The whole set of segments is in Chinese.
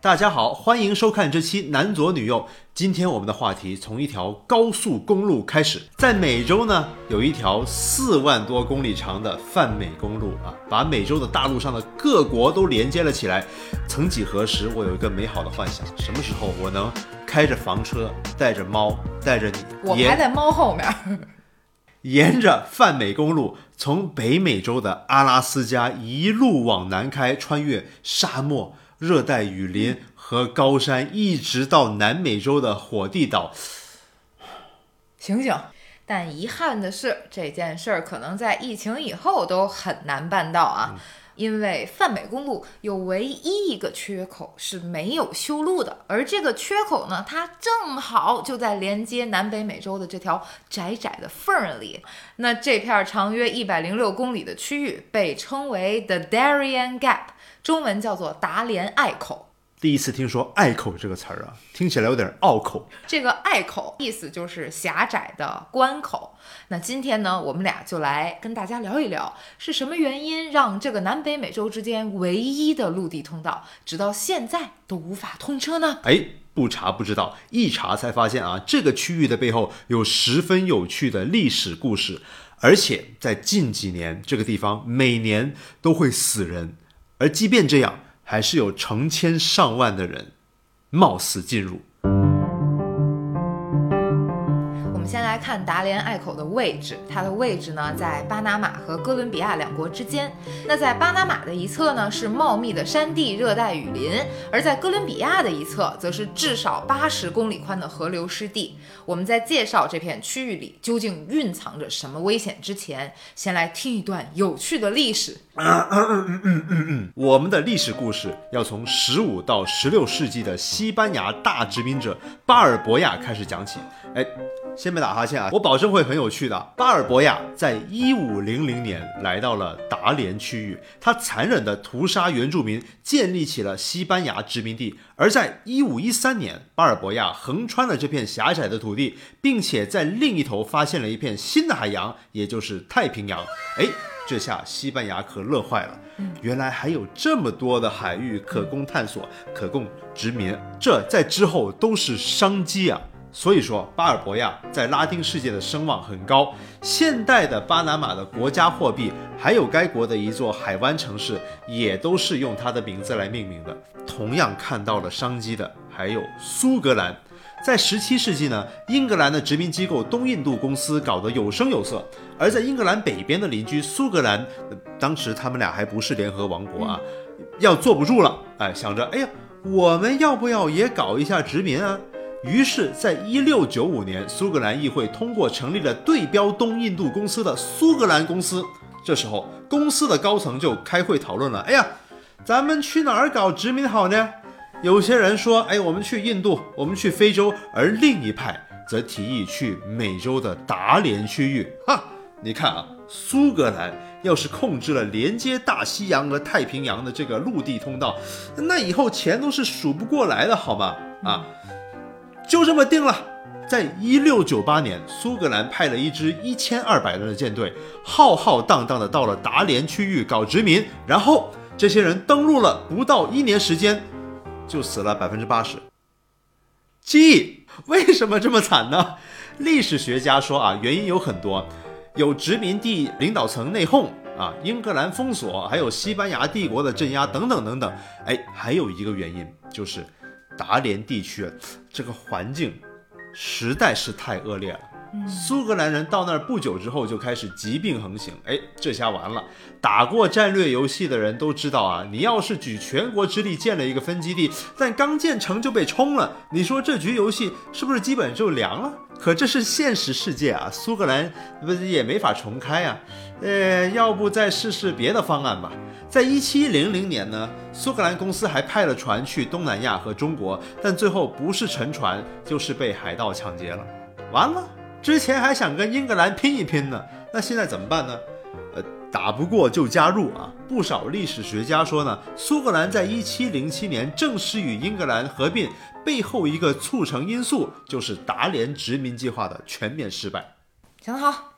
大家好，欢迎收看这期男左女右。今天我们的话题从一条高速公路开始，在美洲呢有一条四万多公里长的泛美公路啊，把美洲的大陆上的各国都连接了起来。曾几何时，我有一个美好的幻想，什么时候我能开着房车，带着猫，带着你，我排在猫后面，沿着泛美公路，从北美洲的阿拉斯加一路往南开，穿越沙漠。热带雨林和高山，一直到南美洲的火地岛。醒醒！但遗憾的是，这件事儿可能在疫情以后都很难办到啊，因为泛美公路有唯一一个缺口是没有修路的，而这个缺口呢，它正好就在连接南北美洲的这条窄窄的缝儿里。那这片长约一百零六公里的区域被称为 The Darien Gap。中文叫做达连隘口，第一次听说“隘口”这个词儿啊，听起来有点拗口。这个隘口意思就是狭窄的关口。那今天呢，我们俩就来跟大家聊一聊，是什么原因让这个南北美洲之间唯一的陆地通道，直到现在都无法通车呢？哎，不查不知道，一查才发现啊，这个区域的背后有十分有趣的历史故事，而且在近几年，这个地方每年都会死人。而即便这样，还是有成千上万的人冒死进入。看达连隘口的位置，它的位置呢在巴拿马和哥伦比亚两国之间。那在巴拿马的一侧呢是茂密的山地热带雨林，而在哥伦比亚的一侧则是至少八十公里宽的河流湿地。我们在介绍这片区域里究竟蕴藏着什么危险之前，先来听一段有趣的历史。嗯嗯嗯嗯嗯，我们的历史故事要从十五到十六世纪的西班牙大殖民者巴尔博亚开始讲起。哎。先别打哈欠啊！我保证会很有趣的。巴尔博亚在一五零零年来到了达连区域，他残忍地屠杀原住民，建立起了西班牙殖民地。而在一五一三年，巴尔博亚横穿了这片狭窄的土地，并且在另一头发现了一片新的海洋，也就是太平洋。哎，这下西班牙可乐坏了，原来还有这么多的海域可供探索，可供殖民。这在之后都是商机啊！所以说，巴尔博亚在拉丁世界的声望很高。现代的巴拿马的国家货币，还有该国的一座海湾城市，也都是用它的名字来命名的。同样看到了商机的，还有苏格兰。在十七世纪呢，英格兰的殖民机构东印度公司搞得有声有色。而在英格兰北边的邻居苏格兰，当时他们俩还不是联合王国啊，要坐不住了，哎，想着，哎呀，我们要不要也搞一下殖民啊？于是，在一六九五年，苏格兰议会通过成立了对标东印度公司的苏格兰公司。这时候，公司的高层就开会讨论了：哎呀，咱们去哪儿搞殖民好呢？有些人说：哎，我们去印度，我们去非洲；而另一派则提议去美洲的达连区域。哈，你看啊，苏格兰要是控制了连接大西洋和太平洋的这个陆地通道，那以后钱都是数不过来的，好吗？啊。就这么定了，在一六九八年，苏格兰派了一支一千二百人的舰队，浩浩荡荡的到了达连区域搞殖民。然后这些人登陆了不到一年时间，就死了百分之八十。G，为什么这么惨呢？历史学家说啊，原因有很多，有殖民地领导层内讧啊，英格兰封锁，还有西班牙帝国的镇压等等等等。哎，还有一个原因就是。达连地区啊这个环境实在是太恶劣了。苏格兰人到那儿不久之后就开始疾病横行，哎，这下完了。打过战略游戏的人都知道啊，你要是举全国之力建了一个分基地，但刚建成就被冲了，你说这局游戏是不是基本就凉了？可这是现实世界啊，苏格兰不也没法重开啊？呃，要不再试试别的方案吧。在一七零零年呢，苏格兰公司还派了船去东南亚和中国，但最后不是沉船，就是被海盗抢劫了。完了，之前还想跟英格兰拼一拼呢，那现在怎么办呢？呃，打不过就加入啊！不少历史学家说呢，苏格兰在一七零七年正式与英格兰合并，背后一个促成因素就是达连殖民计划的全面失败。想得好。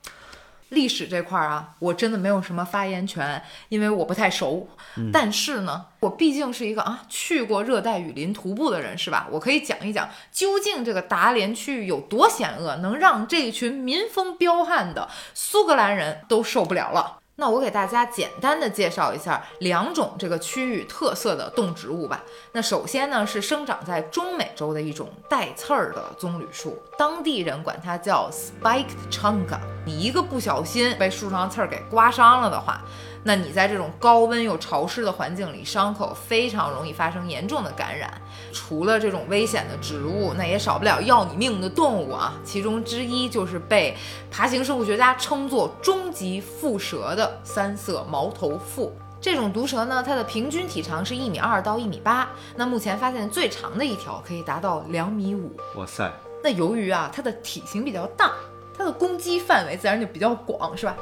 历史这块儿啊，我真的没有什么发言权，因为我不太熟。但是呢，我毕竟是一个啊去过热带雨林徒步的人，是吧？我可以讲一讲，究竟这个达连区域有多险恶，能让这一群民风彪悍的苏格兰人都受不了了。那我给大家简单的介绍一下两种这个区域特色的动植物吧。那首先呢是生长在中美洲的一种带刺儿的棕榈树，当地人管它叫 spiked chunga。你一个不小心被树上刺儿给刮伤了的话，那你在这种高温又潮湿的环境里，伤口非常容易发生严重的感染。除了这种危险的植物，那也少不了要你命的动物啊。其中之一就是被爬行生物学家称作终极蝮蛇的三色毛头蝮。这种毒蛇呢，它的平均体长是一米二到一米八，那目前发现最长的一条可以达到两米五。哇塞！那由于啊，它的体型比较大，它的攻击范围自然就比较广，是吧？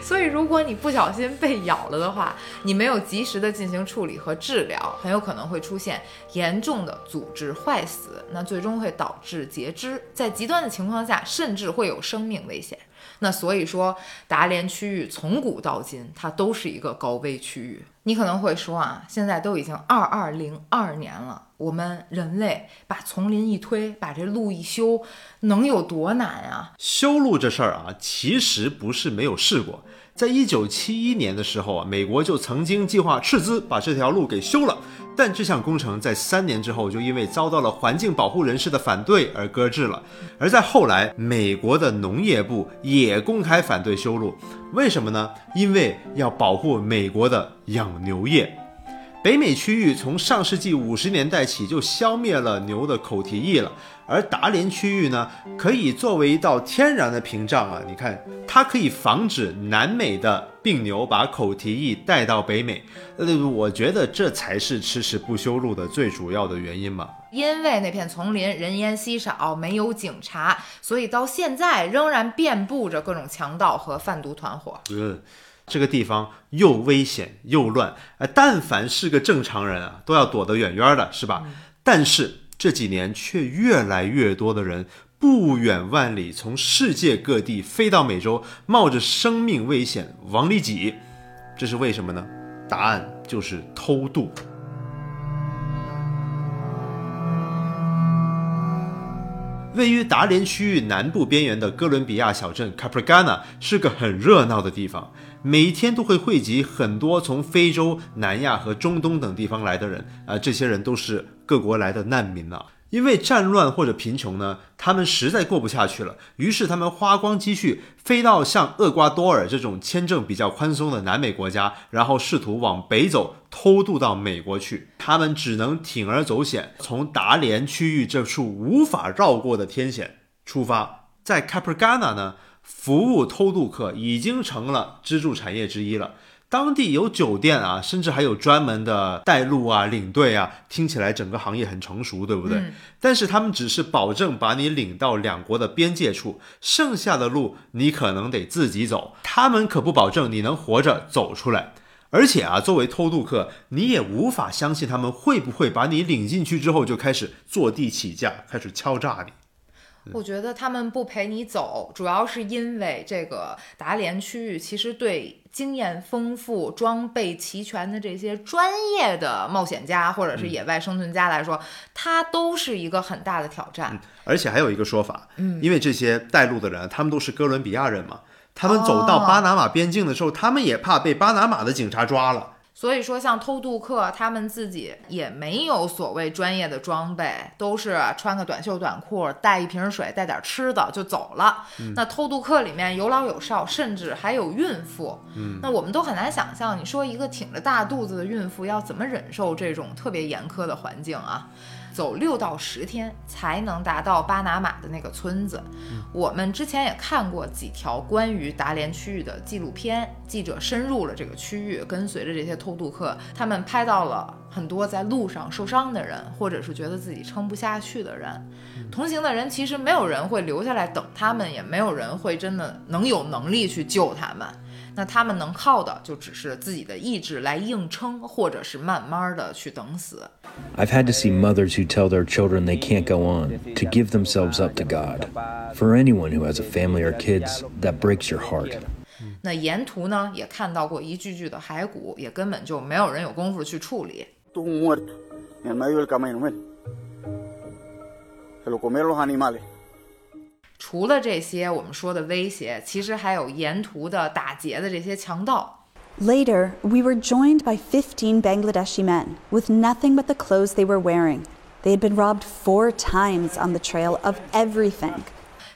所以，如果你不小心被咬了的话，你没有及时的进行处理和治疗，很有可能会出现严重的组织坏死，那最终会导致截肢，在极端的情况下，甚至会有生命危险。那所以说，达连区域从古到今，它都是一个高危区域。你可能会说啊，现在都已经二二零二年了，我们人类把丛林一推，把这路一修，能有多难啊？修路这事儿啊，其实不是没有试过。在一九七一年的时候啊，美国就曾经计划斥资把这条路给修了，但这项工程在三年之后就因为遭到了环境保护人士的反对而搁置了。而在后来，美国的农业部也公开反对修路，为什么呢？因为要保护美国的养牛业。北美区域从上世纪五十年代起就消灭了牛的口蹄疫了，而达连区域呢，可以作为一道天然的屏障啊！你看，它可以防止南美的病牛把口蹄疫带到北美。呃，我觉得这才是迟迟不修路的最主要的原因嘛。因为那片丛林人烟稀少，没有警察，所以到现在仍然遍布着各种强盗和贩毒团伙。嗯。这个地方又危险又乱，呃，但凡是个正常人啊，都要躲得远远的，是吧？但是这几年却越来越多的人不远万里从世界各地飞到美洲，冒着生命危险往里挤，这是为什么呢？答案就是偷渡。位于达连区域南部边缘的哥伦比亚小镇 Capragana 是个很热闹的地方。每天都会汇集很多从非洲、南亚和中东等地方来的人啊，这些人都是各国来的难民呐。因为战乱或者贫穷呢，他们实在过不下去了，于是他们花光积蓄，飞到像厄瓜多尔这种签证比较宽松的南美国家，然后试图往北走，偷渡到美国去。他们只能铤而走险，从达连区域这处无法绕过的天险出发，在 Capragana 呢。服务偷渡客已经成了支柱产业之一了。当地有酒店啊，甚至还有专门的带路啊、领队啊，听起来整个行业很成熟，对不对？但是他们只是保证把你领到两国的边界处，剩下的路你可能得自己走。他们可不保证你能活着走出来。而且啊，作为偷渡客，你也无法相信他们会不会把你领进去之后就开始坐地起价，开始敲诈你。我觉得他们不陪你走，主要是因为这个达连区域其实对经验丰富、装备齐全的这些专业的冒险家或者是野外生存家来说，它都是一个很大的挑战。而且还有一个说法，嗯，因为这些带路的人，他们都是哥伦比亚人嘛，他们走到巴拿马边境的时候，他们也怕被巴拿马的警察抓了。所以说，像偷渡客，他们自己也没有所谓专业的装备，都是穿个短袖短裤，带一瓶水，带点吃的就走了。那偷渡客里面有老有少，甚至还有孕妇。嗯，那我们都很难想象，你说一个挺着大肚子的孕妇要怎么忍受这种特别严苛的环境啊？走六到十天才能达到巴拿马的那个村子。我们之前也看过几条关于达连区域的纪录片，记者深入了这个区域，跟随着这些偷渡客，他们拍到了很多在路上受伤的人，或者是觉得自己撑不下去的人。同行的人其实没有人会留下来等他们，也没有人会真的能有能力去救他们。那他们能靠的就只是自己的意志来硬撑，或者是慢慢的去等死。I've had to see mothers who tell their children they can't go on, to give themselves up to God. For anyone who has a family or kids, that breaks your heart. 那沿途呢也看到过一具具的骸骨，也根本就没有人有功夫去处理。除了这些我们说的威胁，其实还有沿途的打劫的这些强盗。Later, we were joined by 15 Bangladeshi men with nothing but the clothes they were wearing. They had been robbed four times on the trail of everything.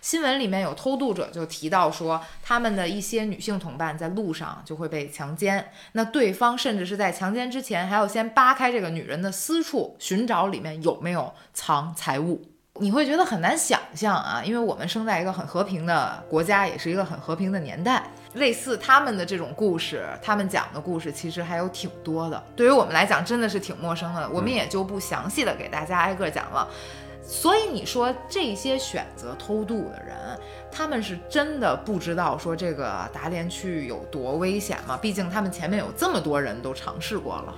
新闻里面有偷渡者就提到说，他们的一些女性同伴在路上就会被强奸，那对方甚至是在强奸之前还要先扒开这个女人的私处，寻找里面有没有藏财物。你会觉得很难想象啊，因为我们生在一个很和平的国家，也是一个很和平的年代。类似他们的这种故事，他们讲的故事其实还有挺多的。对于我们来讲，真的是挺陌生的，我们也就不详细的给大家挨个讲了。所以你说这些选择偷渡的人，他们是真的不知道说这个达连区有多危险吗？毕竟他们前面有这么多人都尝试过了。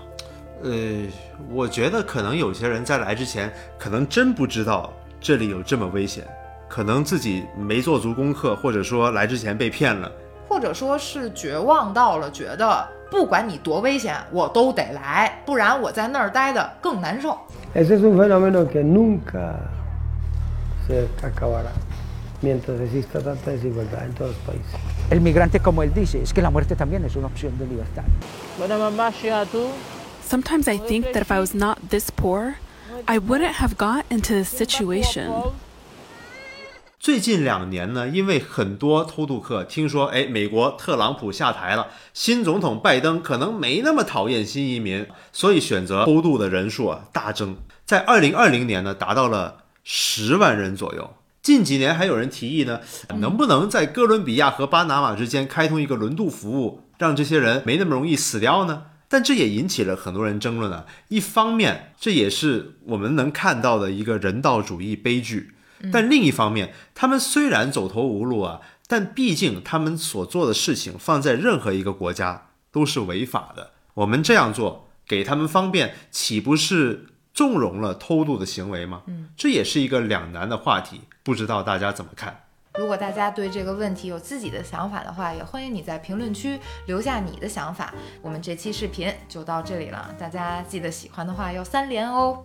呃，我觉得可能有些人在来之前，可能真不知道这里有这么危险，可能自己没做足功课，或者说来之前被骗了。或者说是绝望到了，觉得不管你多危险，我都得来，不然我在那儿待的更难受。Ese es un fenómeno que nunca se acabará mientras exista tanta desigualdad en todos los países. El migrante, como él dice, es que la muerte también es una opción de libertad. Sometimes I think that if I was not this poor, I wouldn't have got into this situation. 最近两年呢，因为很多偷渡客听说，哎，美国特朗普下台了，新总统拜登可能没那么讨厌新移民，所以选择偷渡的人数啊大增，在二零二零年呢达到了十万人左右。近几年还有人提议呢，能不能在哥伦比亚和巴拿马之间开通一个轮渡服务，让这些人没那么容易死掉呢？但这也引起了很多人争论啊。一方面，这也是我们能看到的一个人道主义悲剧。但另一方面，他们虽然走投无路啊，但毕竟他们所做的事情放在任何一个国家都是违法的。我们这样做给他们方便，岂不是纵容了偷渡的行为吗？嗯，这也是一个两难的话题，不知道大家怎么看？如果大家对这个问题有自己的想法的话，也欢迎你在评论区留下你的想法。我们这期视频就到这里了，大家记得喜欢的话要三连哦。